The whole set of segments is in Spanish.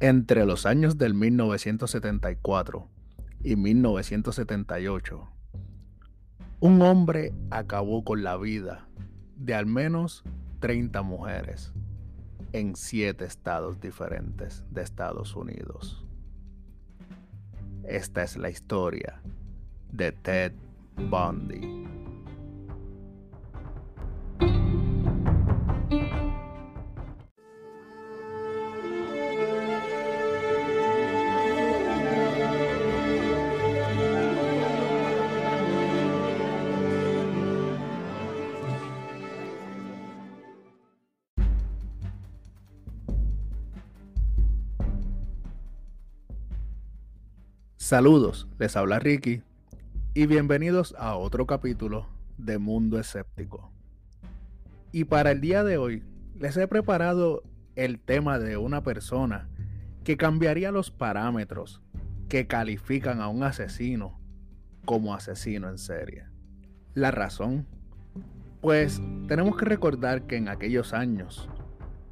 Entre los años del 1974 y 1978, un hombre acabó con la vida de al menos 30 mujeres en siete estados diferentes de Estados Unidos. Esta es la historia de Ted Bundy. Saludos, les habla Ricky y bienvenidos a otro capítulo de Mundo Escéptico. Y para el día de hoy les he preparado el tema de una persona que cambiaría los parámetros que califican a un asesino como asesino en serie. La razón, pues tenemos que recordar que en aquellos años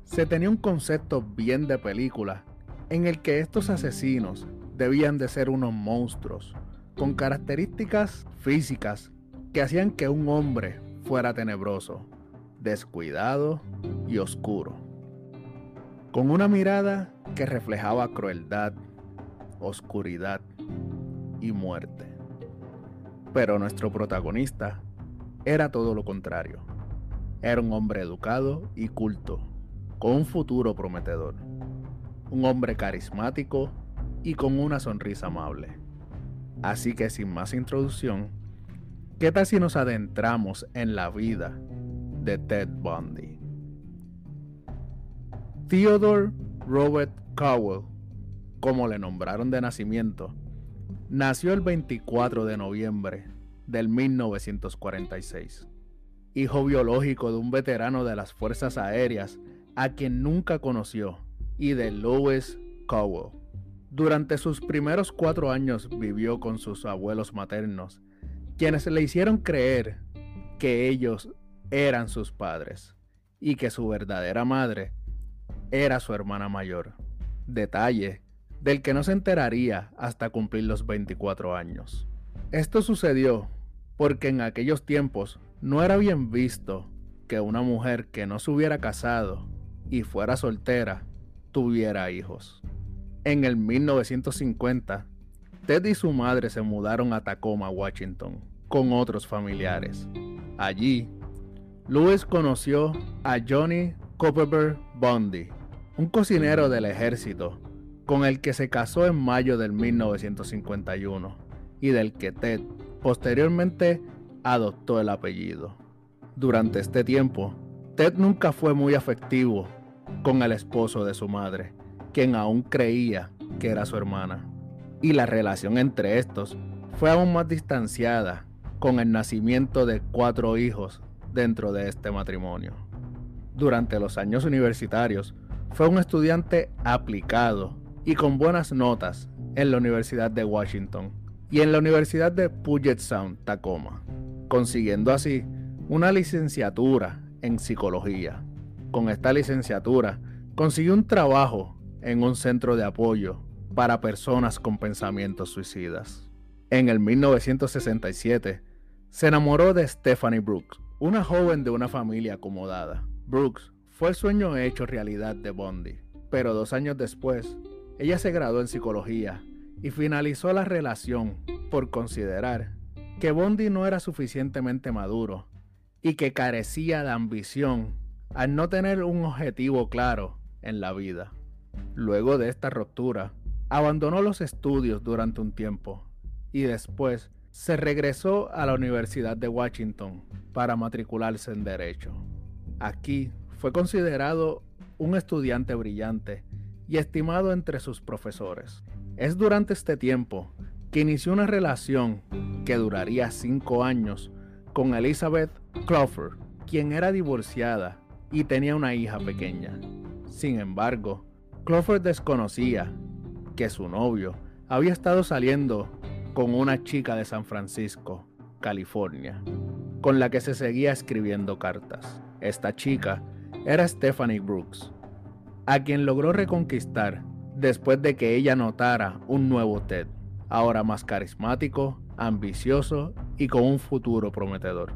se tenía un concepto bien de película en el que estos asesinos debían de ser unos monstruos, con características físicas que hacían que un hombre fuera tenebroso, descuidado y oscuro, con una mirada que reflejaba crueldad, oscuridad y muerte. Pero nuestro protagonista era todo lo contrario. Era un hombre educado y culto, con un futuro prometedor. Un hombre carismático y con una sonrisa amable. Así que sin más introducción, ¿qué tal si nos adentramos en la vida de Ted Bundy? Theodore Robert Cowell, como le nombraron de nacimiento, nació el 24 de noviembre del 1946, hijo biológico de un veterano de las Fuerzas Aéreas a quien nunca conoció y de Louis Cowell durante sus primeros cuatro años vivió con sus abuelos maternos, quienes le hicieron creer que ellos eran sus padres y que su verdadera madre era su hermana mayor. Detalle del que no se enteraría hasta cumplir los 24 años. Esto sucedió porque en aquellos tiempos no era bien visto que una mujer que no se hubiera casado y fuera soltera tuviera hijos. En el 1950, Ted y su madre se mudaron a Tacoma, Washington, con otros familiares. Allí, Louis conoció a Johnny Copperberg Bundy, un cocinero del ejército, con el que se casó en mayo del 1951 y del que Ted posteriormente adoptó el apellido. Durante este tiempo, Ted nunca fue muy afectivo con el esposo de su madre, quien aún creía que era su hermana. Y la relación entre estos fue aún más distanciada con el nacimiento de cuatro hijos dentro de este matrimonio. Durante los años universitarios fue un estudiante aplicado y con buenas notas en la Universidad de Washington y en la Universidad de Puget Sound, Tacoma, consiguiendo así una licenciatura en psicología. Con esta licenciatura consiguió un trabajo en un centro de apoyo para personas con pensamientos suicidas. En el 1967, se enamoró de Stephanie Brooks, una joven de una familia acomodada. Brooks fue el sueño hecho realidad de Bondi, pero dos años después, ella se graduó en psicología y finalizó la relación por considerar que Bondi no era suficientemente maduro y que carecía de ambición al no tener un objetivo claro en la vida. Luego de esta ruptura, abandonó los estudios durante un tiempo y después se regresó a la Universidad de Washington para matricularse en Derecho. Aquí fue considerado un estudiante brillante y estimado entre sus profesores. Es durante este tiempo que inició una relación que duraría cinco años con Elizabeth Crawford, quien era divorciada y tenía una hija pequeña. Sin embargo, Crawford desconocía que su novio había estado saliendo con una chica de San Francisco, California, con la que se seguía escribiendo cartas. Esta chica era Stephanie Brooks, a quien logró reconquistar después de que ella notara un nuevo Ted, ahora más carismático, ambicioso y con un futuro prometedor,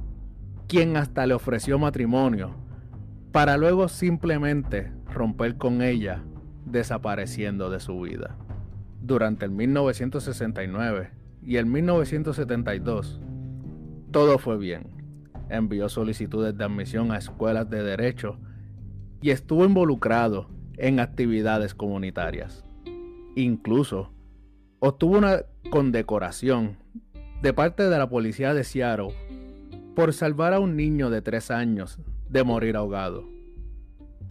quien hasta le ofreció matrimonio, para luego simplemente romper con ella, desapareciendo de su vida. Durante el 1969 y el 1972, todo fue bien. Envió solicitudes de admisión a escuelas de derecho y estuvo involucrado en actividades comunitarias. Incluso obtuvo una condecoración de parte de la policía de Seattle por salvar a un niño de tres años de morir ahogado.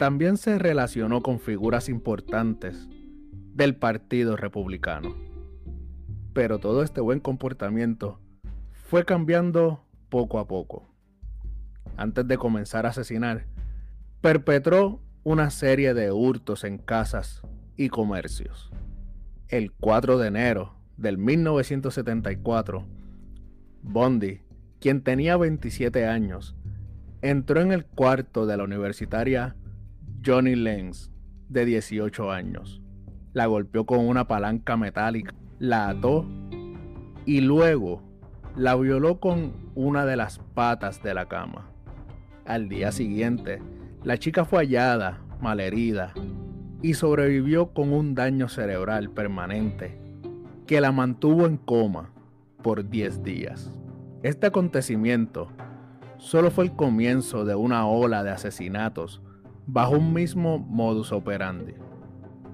También se relacionó con figuras importantes del Partido Republicano. Pero todo este buen comportamiento fue cambiando poco a poco. Antes de comenzar a asesinar, perpetró una serie de hurtos en casas y comercios. El 4 de enero del 1974, Bondi, quien tenía 27 años, entró en el cuarto de la universitaria Johnny Lenz, de 18 años. La golpeó con una palanca metálica, la ató y luego la violó con una de las patas de la cama. Al día siguiente, la chica fue hallada, malherida, y sobrevivió con un daño cerebral permanente que la mantuvo en coma por 10 días. Este acontecimiento solo fue el comienzo de una ola de asesinatos bajo un mismo modus operandi.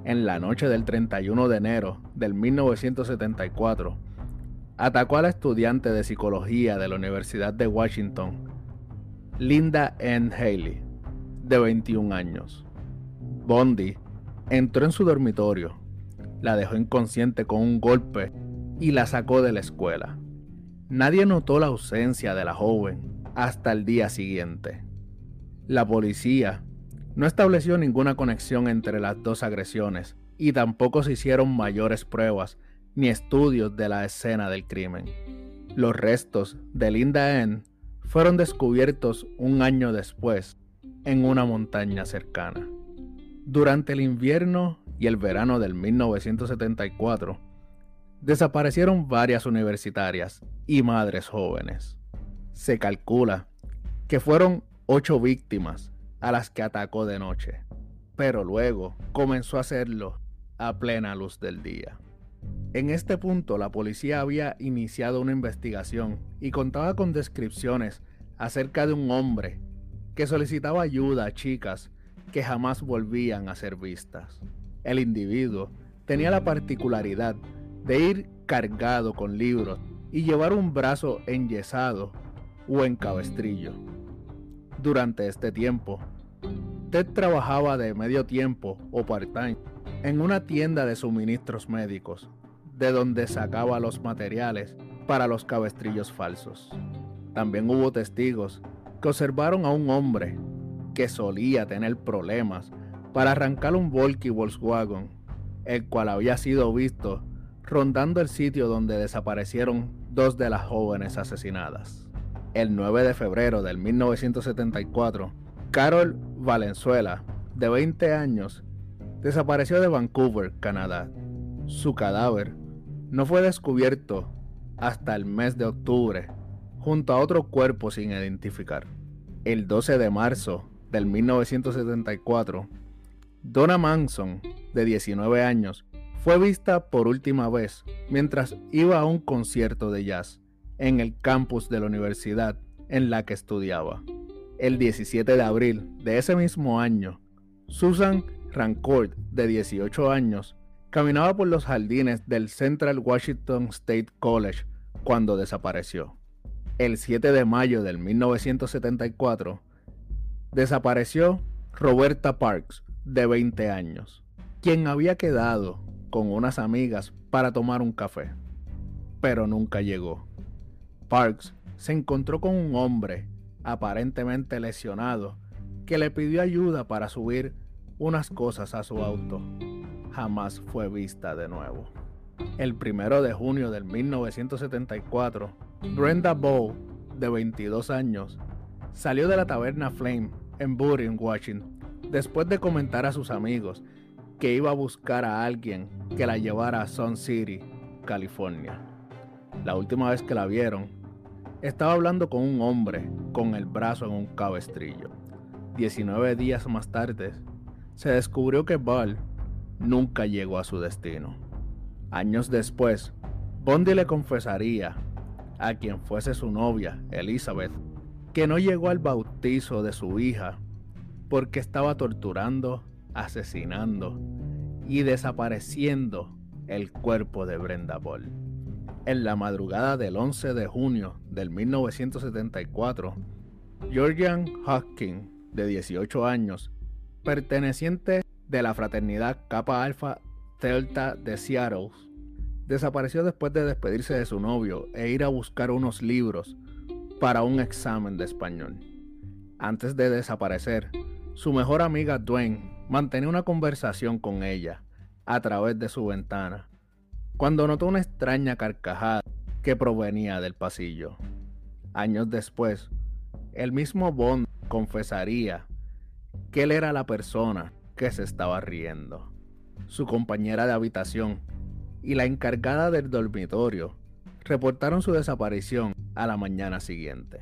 En la noche del 31 de enero del 1974, atacó a la estudiante de psicología de la Universidad de Washington, Linda N. Haley, de 21 años. Bondi entró en su dormitorio, la dejó inconsciente con un golpe y la sacó de la escuela. Nadie notó la ausencia de la joven hasta el día siguiente. La policía no estableció ninguna conexión entre las dos agresiones y tampoco se hicieron mayores pruebas ni estudios de la escena del crimen. Los restos de Linda N fueron descubiertos un año después en una montaña cercana. Durante el invierno y el verano del 1974, desaparecieron varias universitarias y madres jóvenes. Se calcula que fueron ocho víctimas a las que atacó de noche, pero luego comenzó a hacerlo a plena luz del día. En este punto la policía había iniciado una investigación y contaba con descripciones acerca de un hombre que solicitaba ayuda a chicas que jamás volvían a ser vistas. El individuo tenía la particularidad de ir cargado con libros y llevar un brazo enyesado o en cabestrillo. Durante este tiempo, Ted trabajaba de medio tiempo o part-time en una tienda de suministros médicos, de donde sacaba los materiales para los cabestrillos falsos. También hubo testigos que observaron a un hombre que solía tener problemas para arrancar un Volky Volkswagen, el cual había sido visto rondando el sitio donde desaparecieron dos de las jóvenes asesinadas. El 9 de febrero del 1974, Carol Valenzuela, de 20 años, desapareció de Vancouver, Canadá. Su cadáver no fue descubierto hasta el mes de octubre, junto a otro cuerpo sin identificar. El 12 de marzo del 1974, Donna Manson, de 19 años, fue vista por última vez mientras iba a un concierto de jazz en el campus de la universidad en la que estudiaba. El 17 de abril de ese mismo año, Susan Rancourt, de 18 años, caminaba por los jardines del Central Washington State College cuando desapareció. El 7 de mayo del 1974, desapareció Roberta Parks, de 20 años, quien había quedado con unas amigas para tomar un café, pero nunca llegó. Parks se encontró con un hombre aparentemente lesionado que le pidió ayuda para subir unas cosas a su auto. Jamás fue vista de nuevo. El primero de junio del 1974, Brenda Bow, de 22 años, salió de la taberna Flame en Burin, Washington, después de comentar a sus amigos que iba a buscar a alguien que la llevara a Sun City, California. La última vez que la vieron, estaba hablando con un hombre con el brazo en un cabestrillo. 19 días más tarde, se descubrió que Ball nunca llegó a su destino. Años después, Bondi le confesaría a quien fuese su novia, Elizabeth, que no llegó al bautizo de su hija porque estaba torturando, asesinando y desapareciendo el cuerpo de Brenda Ball. En la madrugada del 11 de junio del 1974, Georgian Hopkins, de 18 años, perteneciente de la fraternidad Kappa Alpha Delta de Seattle, desapareció después de despedirse de su novio e ir a buscar unos libros para un examen de español. Antes de desaparecer, su mejor amiga Dwayne mantenía una conversación con ella a través de su ventana, cuando notó una extraña carcajada que provenía del pasillo. Años después, el mismo Bond confesaría que él era la persona que se estaba riendo. Su compañera de habitación y la encargada del dormitorio reportaron su desaparición a la mañana siguiente.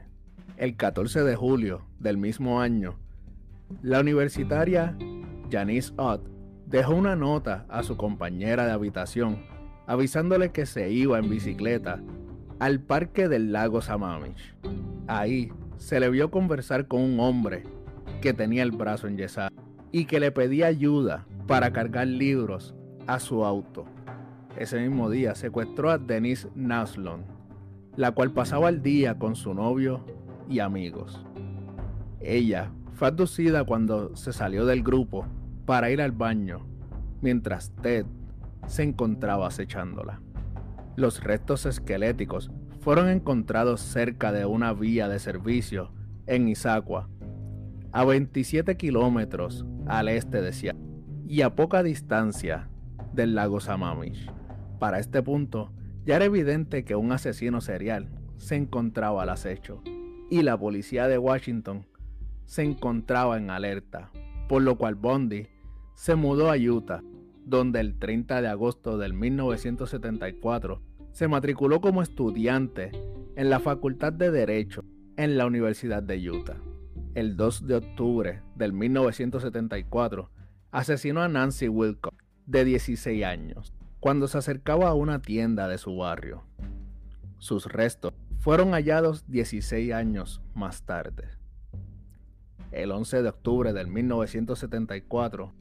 El 14 de julio del mismo año, la universitaria Janice Ott dejó una nota a su compañera de habitación avisándole que se iba en bicicleta al parque del lago Sammamish. Ahí se le vio conversar con un hombre que tenía el brazo enyesado y que le pedía ayuda para cargar libros a su auto. Ese mismo día secuestró a Denise Naslon, la cual pasaba el día con su novio y amigos. Ella fue abducida cuando se salió del grupo para ir al baño, mientras Ted se encontraba acechándola. Los restos esqueléticos fueron encontrados cerca de una vía de servicio en Issaquah, a 27 kilómetros al este de Seattle y a poca distancia del lago Sammamish. Para este punto, ya era evidente que un asesino serial se encontraba al acecho y la policía de Washington se encontraba en alerta, por lo cual Bondi se mudó a Utah, donde el 30 de agosto del 1974 se matriculó como estudiante en la Facultad de Derecho en la Universidad de Utah. El 2 de octubre del 1974 asesinó a Nancy Wilcox, de 16 años, cuando se acercaba a una tienda de su barrio. Sus restos fueron hallados 16 años más tarde. El 11 de octubre del 1974,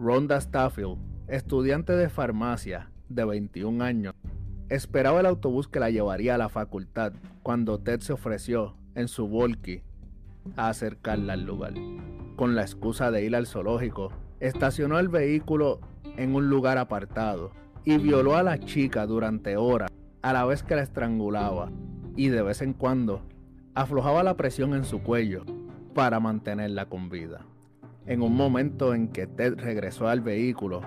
Rhonda Stafford, estudiante de farmacia de 21 años, esperaba el autobús que la llevaría a la facultad cuando Ted se ofreció en su volky a acercarla al lugar. Con la excusa de ir al zoológico, estacionó el vehículo en un lugar apartado y violó a la chica durante horas a la vez que la estrangulaba y de vez en cuando aflojaba la presión en su cuello para mantenerla con vida. En un momento en que Ted regresó al vehículo,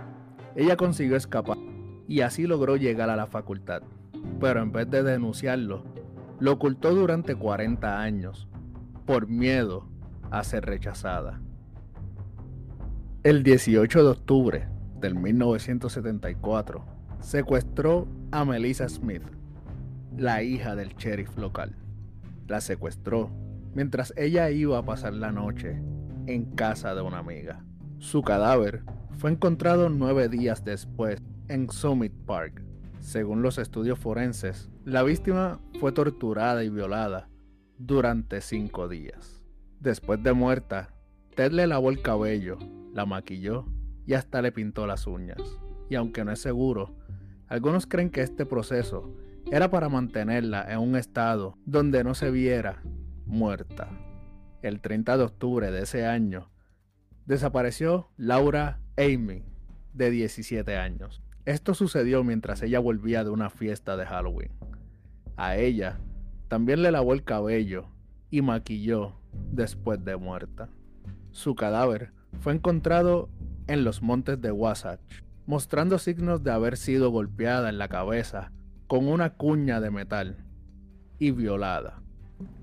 ella consiguió escapar y así logró llegar a la facultad, pero en vez de denunciarlo, lo ocultó durante 40 años por miedo a ser rechazada. El 18 de octubre del 1974, secuestró a Melissa Smith, la hija del sheriff local. La secuestró mientras ella iba a pasar la noche en casa de una amiga. Su cadáver fue encontrado nueve días después en Summit Park. Según los estudios forenses, la víctima fue torturada y violada durante cinco días. Después de muerta, Ted le lavó el cabello, la maquilló y hasta le pintó las uñas. Y aunque no es seguro, algunos creen que este proceso era para mantenerla en un estado donde no se viera muerta. El 30 de octubre de ese año, desapareció Laura Amy, de 17 años. Esto sucedió mientras ella volvía de una fiesta de Halloween. A ella también le lavó el cabello y maquilló después de muerta. Su cadáver fue encontrado en los montes de Wasatch, mostrando signos de haber sido golpeada en la cabeza con una cuña de metal y violada.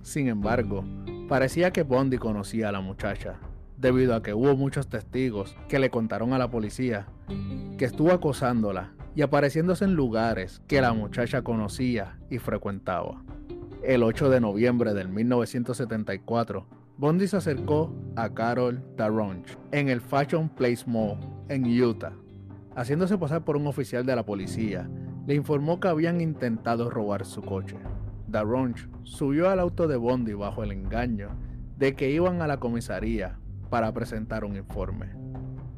Sin embargo, parecía que Bondi conocía a la muchacha, debido a que hubo muchos testigos que le contaron a la policía que estuvo acosándola y apareciéndose en lugares que la muchacha conocía y frecuentaba. El 8 de noviembre del 1974, Bondi se acercó a Carol Daronch en el Fashion Place Mall en Utah. Haciéndose pasar por un oficial de la policía, le informó que habían intentado robar su coche. Daronch subió al auto de Bondi bajo el engaño de que iban a la comisaría para presentar un informe.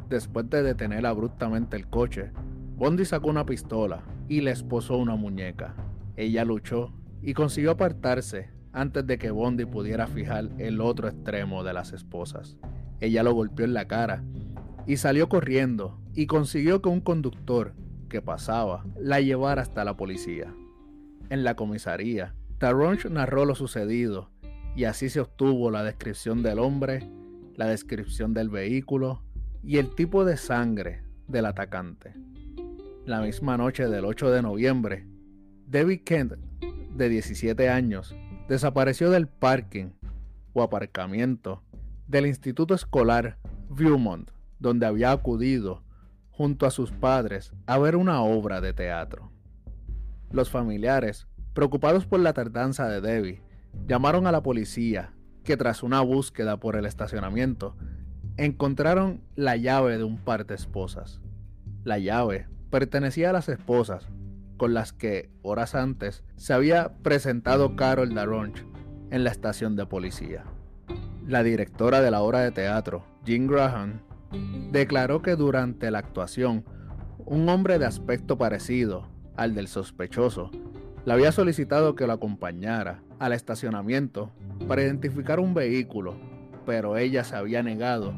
Después de detener abruptamente el coche, Bondi sacó una pistola y le esposó una muñeca. Ella luchó y consiguió apartarse antes de que Bondi pudiera fijar el otro extremo de las esposas. Ella lo golpeó en la cara y salió corriendo y consiguió que un conductor que pasaba la llevara hasta la policía. En la comisaría, Taronch narró lo sucedido y así se obtuvo la descripción del hombre, la descripción del vehículo y el tipo de sangre del atacante. La misma noche del 8 de noviembre, David Kent, de 17 años, desapareció del parking o aparcamiento del instituto escolar Viewmont, donde había acudido junto a sus padres a ver una obra de teatro. Los familiares, preocupados por la tardanza de Debbie, llamaron a la policía, que tras una búsqueda por el estacionamiento, encontraron la llave de un par de esposas. La llave pertenecía a las esposas, con las que horas antes se había presentado Carol Daronch en la estación de policía. La directora de la obra de teatro, Jean Graham, declaró que durante la actuación, un hombre de aspecto parecido al del sospechoso le había solicitado que lo acompañara al estacionamiento para identificar un vehículo, pero ella se había negado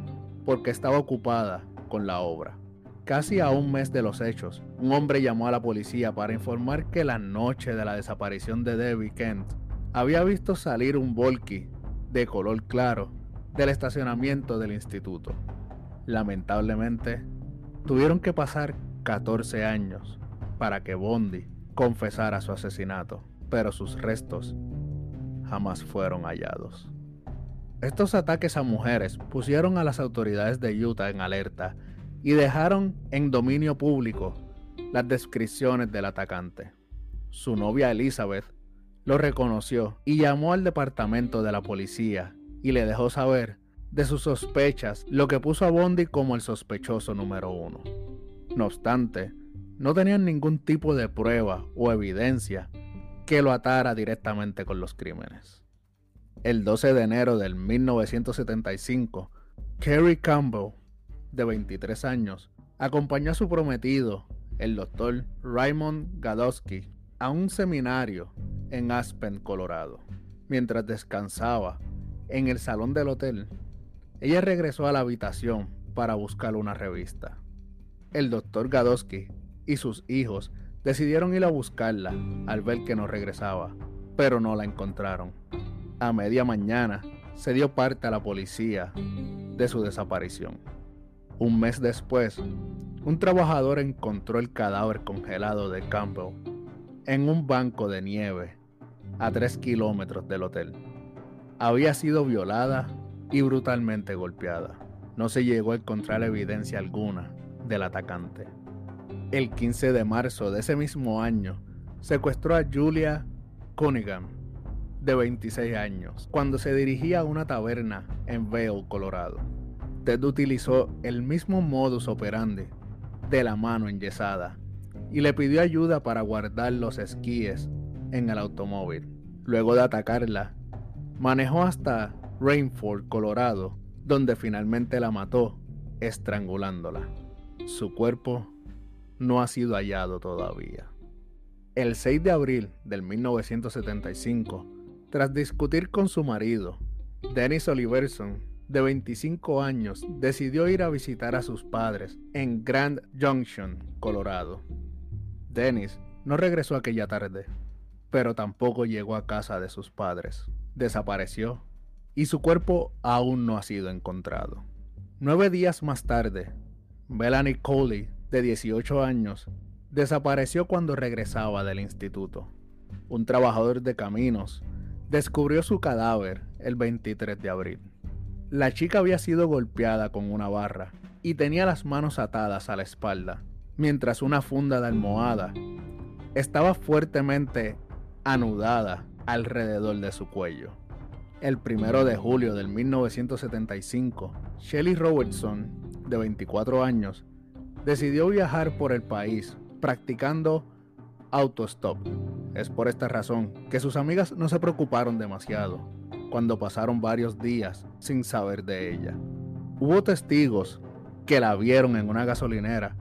porque estaba ocupada con la obra. Casi a un mes de los hechos, un hombre llamó a la policía para informar que la noche de la desaparición de Debbie Kent había visto salir un volky de color claro del estacionamiento del instituto. Lamentablemente, tuvieron que pasar 14 años para que Bondi confesara su asesinato, pero sus restos jamás fueron hallados. Estos ataques a mujeres pusieron a las autoridades de Utah en alerta y dejaron en dominio público las descripciones del atacante. Su novia Elizabeth lo reconoció y llamó al departamento de la policía y le dejó saber de sus sospechas, lo que puso a Bondi como el sospechoso número uno. No obstante, no tenían ningún tipo de prueba o evidencia que lo atara directamente con los crímenes. El 12 de enero del 1975, Kerry Campbell de 23 años, acompañó a su prometido, el doctor Raymond Gadowski, a un seminario en Aspen, Colorado. Mientras descansaba en el salón del hotel, ella regresó a la habitación para buscar una revista. El doctor Gadowski y sus hijos decidieron ir a buscarla al ver que no regresaba, pero no la encontraron. A media mañana se dio parte a la policía de su desaparición. Un mes después, un trabajador encontró el cadáver congelado de Campbell en un banco de nieve a 3 kilómetros del hotel. Había sido violada y brutalmente golpeada. No se llegó a encontrar evidencia alguna del atacante. El 15 de marzo de ese mismo año, secuestró a Julia Cunningham, de 26 años, cuando se dirigía a una taberna en Vail, Colorado. Ted utilizó el mismo modus operandi de la mano enyesada y le pidió ayuda para guardar los esquíes en el automóvil. Luego de atacarla, manejó hasta Rainford, Colorado, donde finalmente la mató, estrangulándola. Su cuerpo no ha sido hallado todavía. El 6 de abril del 1975, tras discutir con su marido, Dennis Oliverson de 25 años, decidió ir a visitar a sus padres en Grand Junction, Colorado. Dennis no regresó aquella tarde, pero tampoco llegó a casa de sus padres. Desapareció y su cuerpo aún no ha sido encontrado. Nueve días más tarde, Melanie Coley, de 18 años, desapareció cuando regresaba del instituto. Un trabajador de caminos descubrió su cadáver el 23 de abril. La chica había sido golpeada con una barra y tenía las manos atadas a la espalda, mientras una funda de almohada estaba fuertemente anudada alrededor de su cuello. El primero de julio del 1975, Shelly Robertson, de 24 años, decidió viajar por el país practicando autostop. Es por esta razón que sus amigas no se preocuparon demasiado cuando pasaron varios días sin saber de ella. Hubo testigos que la vieron en una gasolinera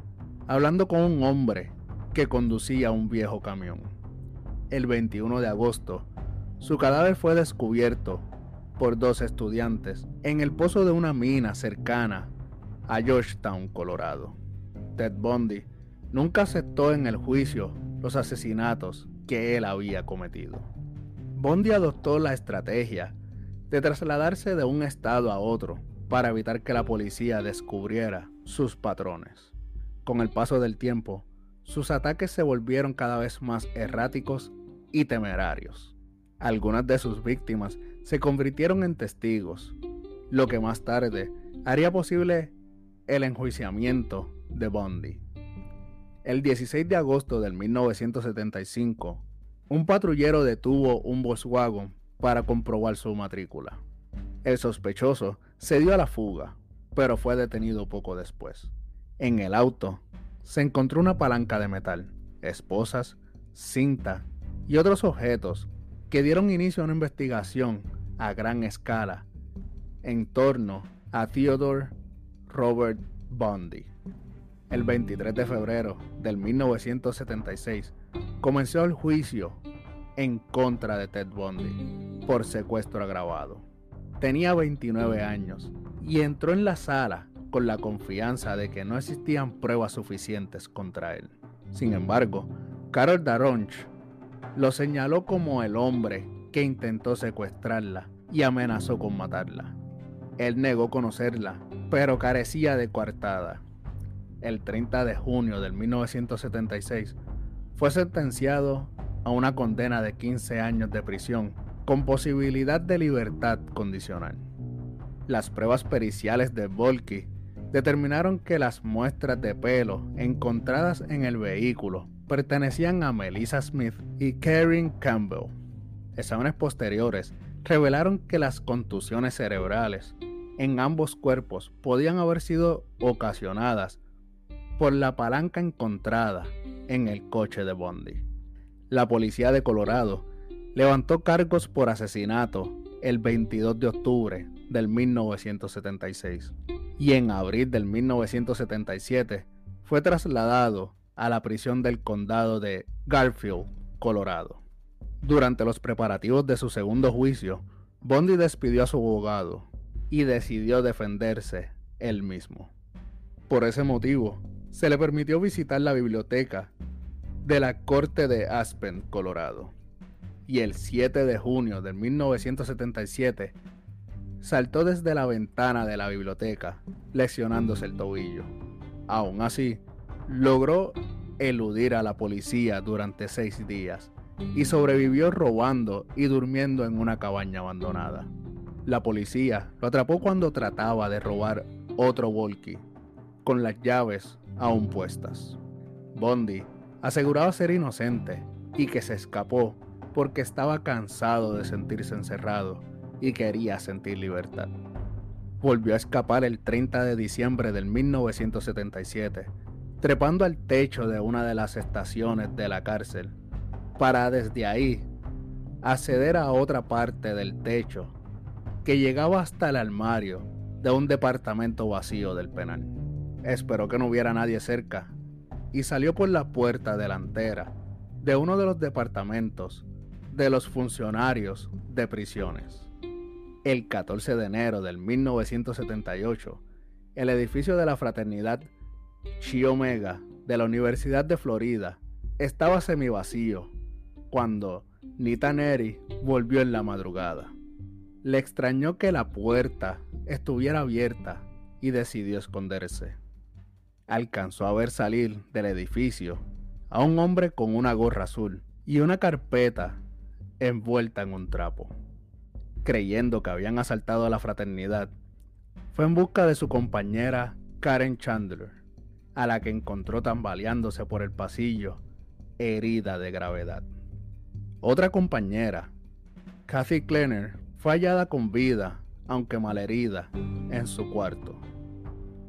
hablando con un hombre que conducía un viejo camión. El 21 de agosto, su cadáver fue descubierto por dos estudiantes en el pozo de una mina cercana a Georgetown, Colorado. Ted Bundy nunca aceptó en el juicio los asesinatos que él había cometido. Bundy adoptó la estrategia de trasladarse de un estado a otro para evitar que la policía descubriera sus patrones. Con el paso del tiempo, sus ataques se volvieron cada vez más erráticos y temerarios. Algunas de sus víctimas se convirtieron en testigos, lo que más tarde haría posible el enjuiciamiento de Bundy. El 16 de agosto del 1975, un patrullero detuvo un Volkswagen para comprobar su matrícula. El sospechoso se dio a la fuga, pero fue detenido poco después. En el auto se encontró una palanca de metal, esposas, cinta y otros objetos que dieron inicio a una investigación a gran escala en torno a Theodore Robert Bundy. El 23 de febrero del 1976 comenzó el juicio en contra de Ted Bundy por secuestro agravado. Tenía 29 años y entró en la sala con la confianza de que no existían pruebas suficientes contra él. Sin embargo, Carol Daronch lo señaló como el hombre que intentó secuestrarla y amenazó con matarla. Él negó conocerla, pero carecía de coartada. El 30 de junio de 1976 fue sentenciado a una condena de 15 años de prisión con posibilidad de libertad condicional. Las pruebas periciales de Volky determinaron que las muestras de pelo encontradas en el vehículo pertenecían a Melissa Smith y Karen Campbell. Exámenes posteriores revelaron que las contusiones cerebrales en ambos cuerpos podían haber sido ocasionadas por la palanca encontrada en el coche de Bondi. La policía de Colorado levantó cargos por asesinato el 22 de octubre del 1976 y en abril del 1977 fue trasladado a la prisión del condado de Garfield, Colorado. Durante los preparativos de su segundo juicio, Bondi despidió a su abogado y decidió defenderse él mismo. Por ese motivo, se le permitió visitar la biblioteca de la Corte de Aspen, Colorado. Y el 7 de junio de 1977 saltó desde la ventana de la biblioteca, lesionándose el tobillo. Aún así, logró eludir a la policía durante seis días y sobrevivió robando y durmiendo en una cabaña abandonada. La policía lo atrapó cuando trataba de robar otro volky, con las llaves aún puestas. Bondi aseguraba ser inocente y que se escapó porque estaba cansado de sentirse encerrado y quería sentir libertad. Volvió a escapar el 30 de diciembre del 1977, trepando al techo de una de las estaciones de la cárcel, para desde ahí acceder a otra parte del techo que llegaba hasta el armario de un departamento vacío del penal. Esperó que no hubiera nadie cerca y salió por la puerta delantera de uno de los departamentos de los funcionarios de prisiones. El 14 de enero del 1978, el edificio de la fraternidad Chi Omega de la Universidad de Florida estaba semivacío cuando Nita Neri volvió en la madrugada. Le extrañó que la puerta estuviera abierta y decidió esconderse. Alcanzó a ver salir del edificio a un hombre con una gorra azul y una carpeta envuelta en un trapo creyendo que habían asaltado a la fraternidad, fue en busca de su compañera Karen Chandler, a la que encontró tambaleándose por el pasillo, herida de gravedad. Otra compañera, Kathy Klenner, fue hallada con vida, aunque malherida, en su cuarto.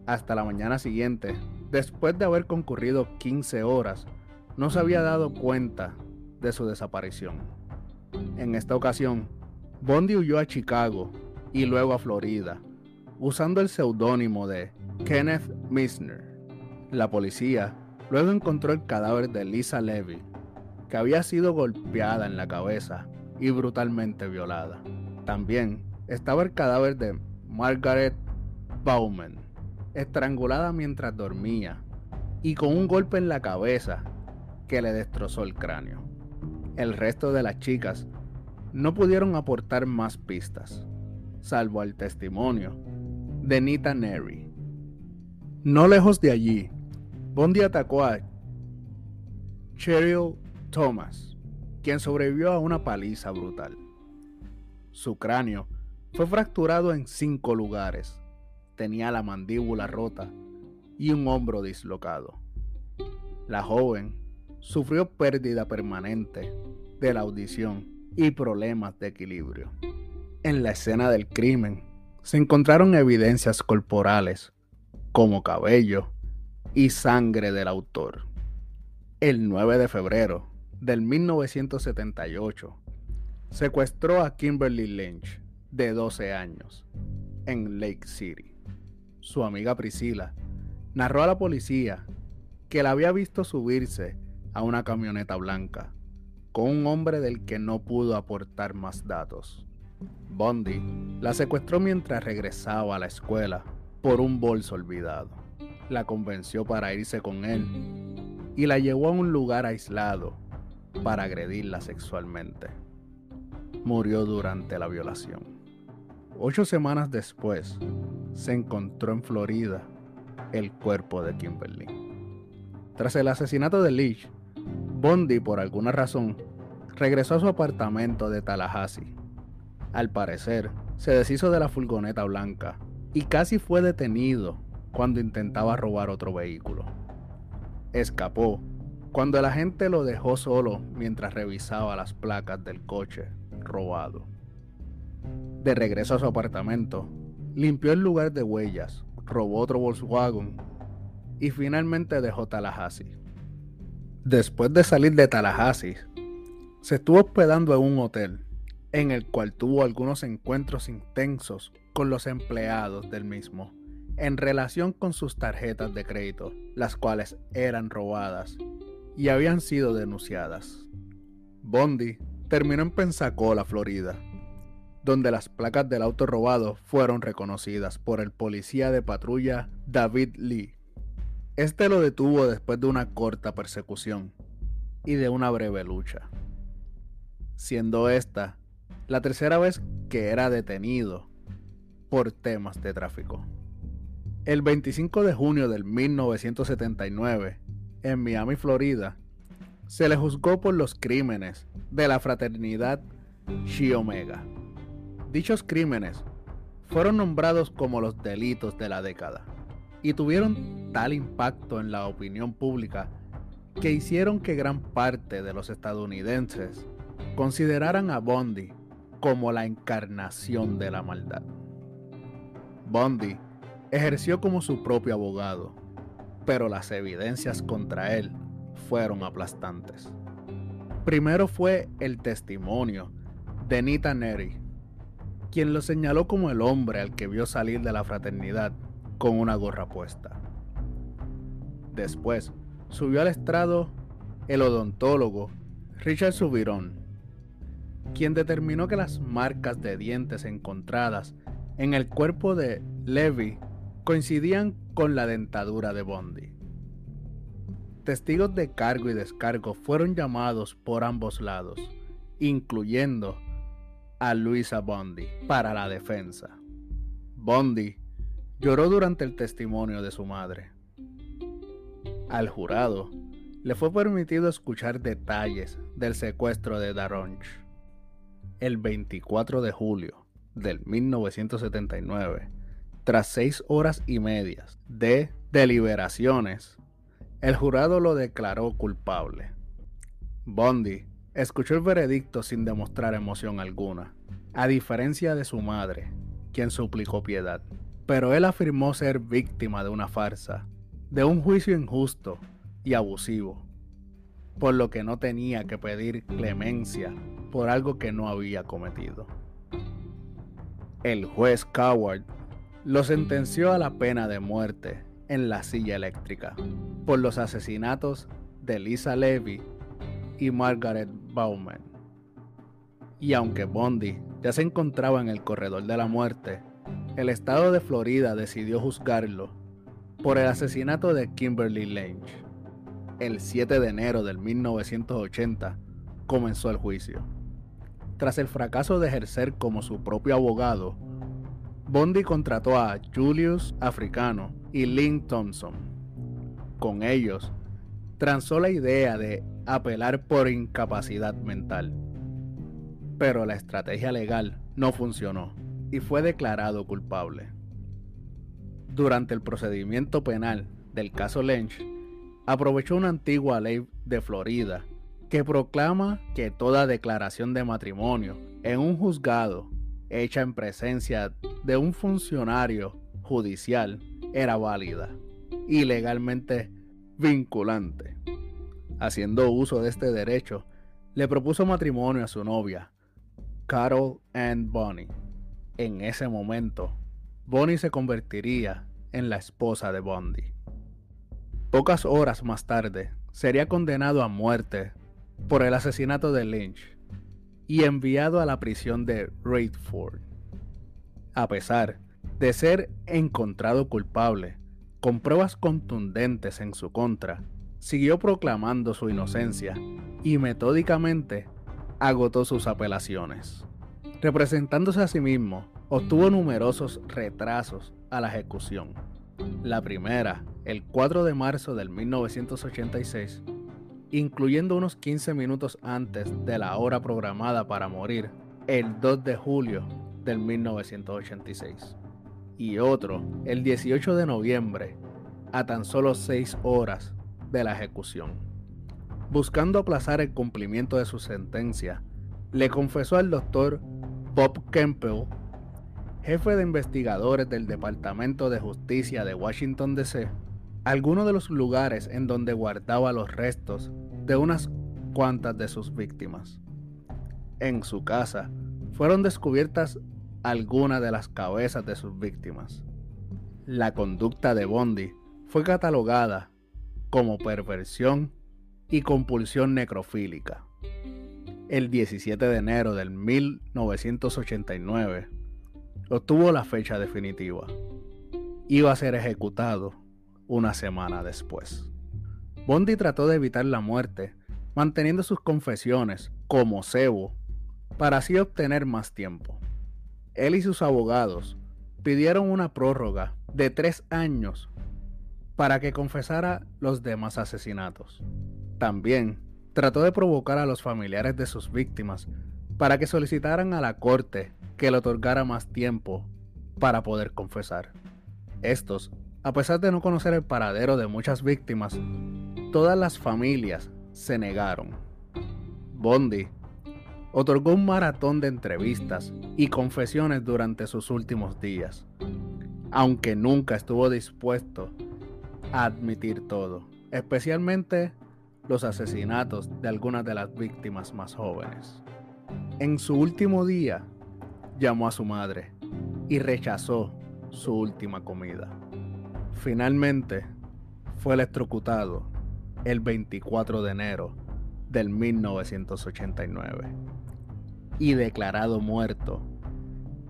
Hasta la mañana siguiente, después de haber concurrido 15 horas, no se había dado cuenta de su desaparición. En esta ocasión, Bondi huyó a Chicago y luego a Florida, usando el seudónimo de Kenneth Misner. La policía luego encontró el cadáver de Lisa Levy, que había sido golpeada en la cabeza y brutalmente violada. También estaba el cadáver de Margaret Bauman, estrangulada mientras dormía y con un golpe en la cabeza que le destrozó el cráneo. El resto de las chicas no pudieron aportar más pistas, salvo el testimonio de Nita Neri. No lejos de allí, Bondi atacó a Cheryl Thomas, quien sobrevivió a una paliza brutal. Su cráneo fue fracturado en cinco lugares, tenía la mandíbula rota y un hombro dislocado. La joven sufrió pérdida permanente de la audición y problemas de equilibrio. En la escena del crimen se encontraron evidencias corporales como cabello y sangre del autor. El 9 de febrero del 1978 secuestró a Kimberly Lynch, de 12 años, en Lake City. Su amiga Priscila narró a la policía que la había visto subirse a una camioneta blanca con un hombre del que no pudo aportar más datos. Bondi la secuestró mientras regresaba a la escuela por un bolso olvidado. La convenció para irse con él y la llevó a un lugar aislado para agredirla sexualmente. Murió durante la violación. Ocho semanas después, se encontró en Florida el cuerpo de Kimberly. Tras el asesinato de Leach, Bondi, por alguna razón, regresó a su apartamento de Tallahassee. Al parecer, se deshizo de la furgoneta blanca y casi fue detenido cuando intentaba robar otro vehículo. Escapó cuando el agente lo dejó solo mientras revisaba las placas del coche robado. De regreso a su apartamento, limpió el lugar de huellas, robó otro Volkswagen y finalmente dejó Tallahassee. Después de salir de Tallahassee, se estuvo hospedando en un hotel, en el cual tuvo algunos encuentros intensos con los empleados del mismo, en relación con sus tarjetas de crédito, las cuales eran robadas y habían sido denunciadas. Bondi terminó en Pensacola, Florida, donde las placas del auto robado fueron reconocidas por el policía de patrulla David Lee. Este lo detuvo después de una corta persecución y de una breve lucha, siendo esta la tercera vez que era detenido por temas de tráfico. El 25 de junio del 1979, en Miami, Florida, se le juzgó por los crímenes de la fraternidad Chi Omega. Dichos crímenes fueron nombrados como los delitos de la década y tuvieron tal impacto en la opinión pública que hicieron que gran parte de los estadounidenses consideraran a Bondi como la encarnación de la maldad. Bondi ejerció como su propio abogado, pero las evidencias contra él fueron aplastantes. Primero fue el testimonio de Nita Neri, quien lo señaló como el hombre al que vio salir de la fraternidad con una gorra puesta. Después, subió al estrado el odontólogo Richard Subirón, quien determinó que las marcas de dientes encontradas en el cuerpo de Levy coincidían con la dentadura de Bondi. Testigos de cargo y descargo fueron llamados por ambos lados, incluyendo a Luisa Bondi para la defensa. Bondi lloró durante el testimonio de su madre. Al jurado le fue permitido escuchar detalles del secuestro de Daronch. El 24 de julio del 1979, Tras seis horas y medias de deliberaciones, el jurado lo declaró culpable. Bondi escuchó el veredicto sin demostrar emoción alguna, a diferencia de su madre, quien suplicó piedad. Pero él afirmó ser víctima de una farsa, de un juicio injusto y abusivo, por lo que no tenía que pedir clemencia por algo que no había cometido. El juez Coward lo sentenció a la pena de muerte en la silla eléctrica por los asesinatos de Lisa Levy y Margaret Bauman. Y aunque Bondi ya se encontraba en el corredor de la muerte, el estado de Florida decidió juzgarlo por el asesinato de Kimberly Lange. El 7 de enero del 1980 comenzó el juicio. Tras el fracaso de ejercer como su propio abogado, Bondi contrató a Julius Africano y Lynn Thompson. Con ellos, transó la idea de apelar por incapacidad mental. Pero la estrategia legal no funcionó y fue declarado culpable. Durante el procedimiento penal del caso Lynch, aprovechó una antigua ley de Florida que proclama que toda declaración de matrimonio en un juzgado hecha en presencia de un funcionario judicial era válida y legalmente vinculante. Haciendo uso de este derecho, le propuso matrimonio a su novia, Carol Ann Bonnie. En ese momento, Bonnie se convertiría en la esposa de Bondi. Pocas horas más tarde, sería condenado a muerte por el asesinato de Lynch y enviado a la prisión de Raidford. A pesar de ser encontrado culpable, con pruebas contundentes en su contra, siguió proclamando su inocencia y metódicamente agotó sus apelaciones. Representándose a sí mismo, obtuvo numerosos retrasos a la ejecución. La primera, el 4 de marzo del 1986, incluyendo unos 15 minutos antes de la hora programada para morir, el 2 de julio del 1986 y otro el 18 de noviembre, a tan solo 6 horas de la ejecución. Buscando aplazar el cumplimiento de su sentencia, le confesó al doctor Bob Campbell, jefe de investigadores del Departamento de Justicia de Washington, D.C., algunos de los lugares en donde guardaba los restos de unas cuantas de sus víctimas. En su casa fueron descubiertas alguna de las cabezas de sus víctimas. La conducta de Bondi fue catalogada como perversión y compulsión necrofílica. El 17 de enero del 1989 obtuvo la fecha definitiva. Iba a ser ejecutado una semana después. Bondi trató de evitar la muerte, manteniendo sus confesiones como cebo para así obtener más tiempo él y sus abogados pidieron una prórroga de tres años para que confesara los demás asesinatos. También trató de provocar a los familiares de sus víctimas para que solicitaran a la corte que le otorgara más tiempo para poder confesar. Estos, a pesar de no conocer el paradero de muchas víctimas, todas las familias se negaron. Bondi otorgó un maratón de entrevistas y confesiones durante sus últimos días, aunque nunca estuvo dispuesto admitir todo, especialmente los asesinatos de algunas de las víctimas más jóvenes. En su último día, llamó a su madre y rechazó su última comida. Finalmente, fue electrocutado el 24 de enero del 1989 y declarado muerto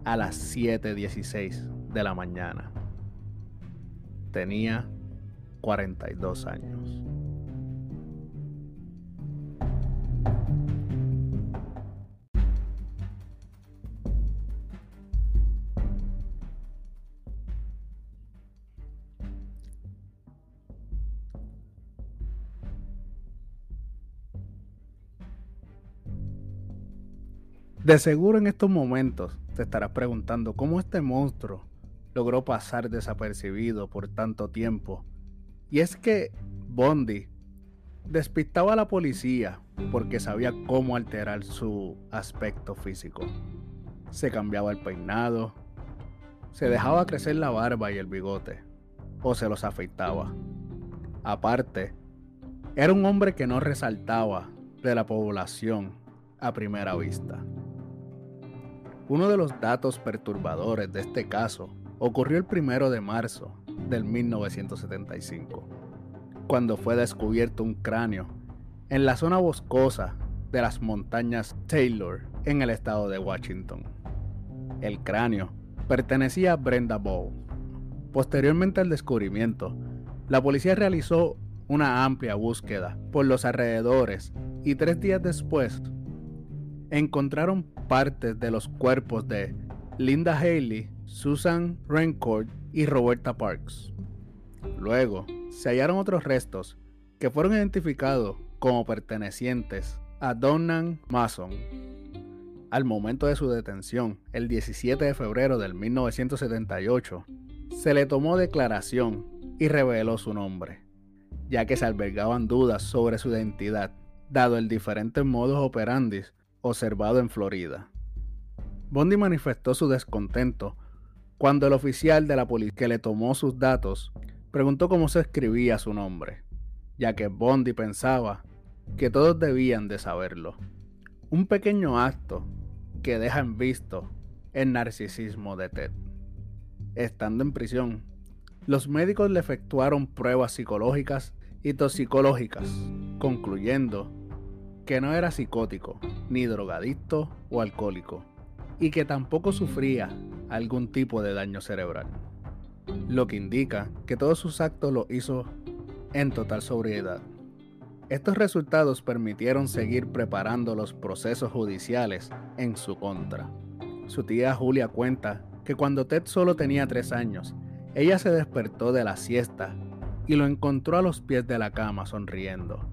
a las 7.16 de la mañana. Tenía 42 años. De seguro en estos momentos te estarás preguntando cómo este monstruo logró pasar desapercibido por tanto tiempo. Y es que Bondi despistaba a la policía porque sabía cómo alterar su aspecto físico. Se cambiaba el peinado, se dejaba crecer la barba y el bigote, o se los afeitaba. Aparte, era un hombre que no resaltaba de la población a primera vista. Uno de los datos perturbadores de este caso ocurrió el primero de marzo del 1975, cuando fue descubierto un cráneo en la zona boscosa de las montañas Taylor en el estado de Washington. El cráneo pertenecía a Brenda Bow. Posteriormente al descubrimiento, la policía realizó una amplia búsqueda por los alrededores y tres días después encontraron partes de los cuerpos de Linda Haley, Susan Rencourt y Roberta Parks. Luego, se hallaron otros restos que fueron identificados como pertenecientes a Donnan Mason. Al momento de su detención, el 17 de febrero del 1978, se le tomó declaración y reveló su nombre, ya que se albergaban dudas sobre su identidad, dado el diferente modus operandi observado en Florida. Bondi manifestó su descontento cuando el oficial de la policía que le tomó sus datos preguntó cómo se escribía su nombre, ya que Bondi pensaba que todos debían de saberlo. Un pequeño acto que deja en visto el narcisismo de Ted. Estando en prisión, los médicos le efectuaron pruebas psicológicas y toxicológicas, concluyendo que no era psicótico, ni drogadicto o alcohólico, y que tampoco sufría algún tipo de daño cerebral, lo que indica que todos sus actos los hizo en total sobriedad. Estos resultados permitieron seguir preparando los procesos judiciales en su contra. Su tía Julia cuenta que cuando Ted solo tenía tres años, ella se despertó de la siesta y lo encontró a los pies de la cama sonriendo.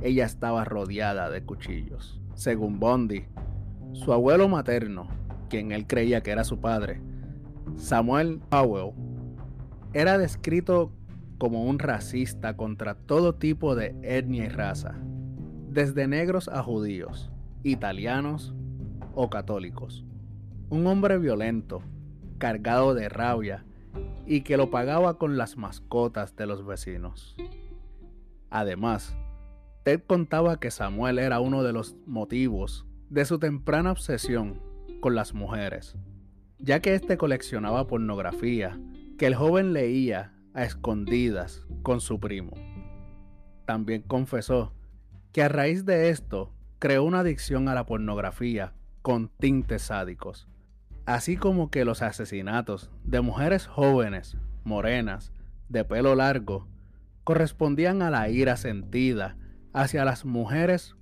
Ella estaba rodeada de cuchillos. Según Bondi, su abuelo materno, quien él creía que era su padre, Samuel Powell, era descrito como un racista contra todo tipo de etnia y raza, desde negros a judíos, italianos o católicos. Un hombre violento, cargado de rabia y que lo pagaba con las mascotas de los vecinos. Además, Ted contaba que Samuel era uno de los motivos de su temprana obsesión con las mujeres, ya que éste coleccionaba pornografía que el joven leía a escondidas con su primo. También confesó que a raíz de esto creó una adicción a la pornografía con tintes sádicos, así como que los asesinatos de mujeres jóvenes, morenas, de pelo largo, correspondían a la ira sentida hacia las mujeres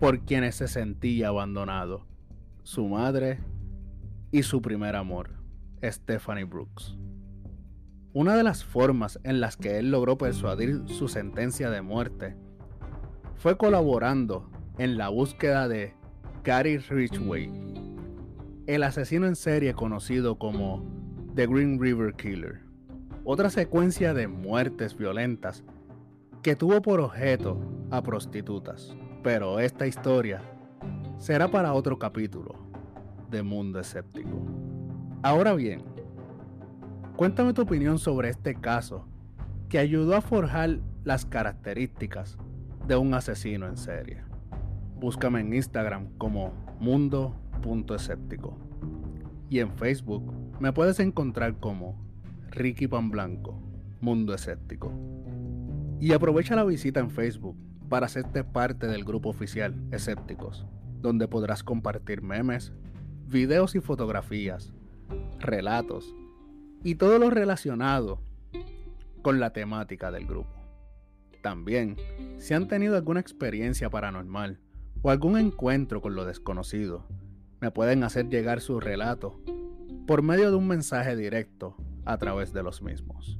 por quienes se sentía abandonado, su madre y su primer amor, Stephanie Brooks. Una de las formas en las que él logró persuadir su sentencia de muerte fue colaborando en la búsqueda de Gary Ridgway, el asesino en serie conocido como The Green River Killer. Otra secuencia de muertes violentas que tuvo por objeto a prostitutas. Pero esta historia será para otro capítulo de Mundo Escéptico. Ahora bien, Cuéntame tu opinión sobre este caso que ayudó a forjar las características de un asesino en serie. Búscame en Instagram como mundo.escéptico y en Facebook me puedes encontrar como Ricky Pan Blanco, Mundo Escéptico. Y aprovecha la visita en Facebook para hacerte parte del grupo oficial Escépticos, donde podrás compartir memes, videos y fotografías, relatos y todo lo relacionado con la temática del grupo. También, si han tenido alguna experiencia paranormal o algún encuentro con lo desconocido, me pueden hacer llegar su relato por medio de un mensaje directo a través de los mismos.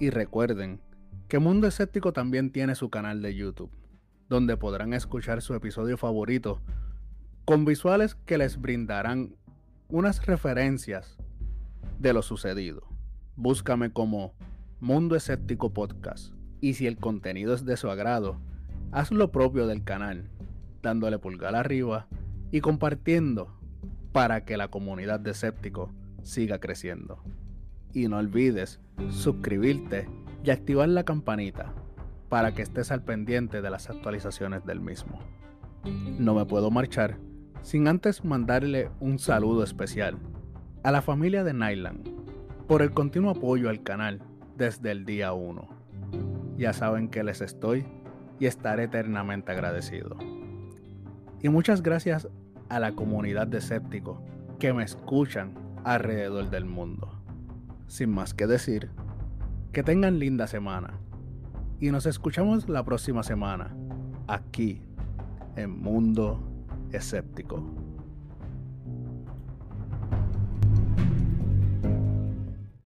Y recuerden que Mundo Escéptico también tiene su canal de YouTube, donde podrán escuchar su episodio favorito con visuales que les brindarán unas referencias de lo sucedido. Búscame como Mundo Escéptico Podcast. Y si el contenido es de su agrado, haz lo propio del canal, dándole pulgar arriba y compartiendo para que la comunidad de escépticos siga creciendo. Y no olvides suscribirte y activar la campanita para que estés al pendiente de las actualizaciones del mismo. No me puedo marchar sin antes mandarle un saludo especial a la familia de Nyland por el continuo apoyo al canal desde el día 1. Ya saben que les estoy y estaré eternamente agradecido. Y muchas gracias a la comunidad de escépticos que me escuchan alrededor del mundo. Sin más que decir, que tengan linda semana y nos escuchamos la próxima semana aquí en Mundo Escéptico.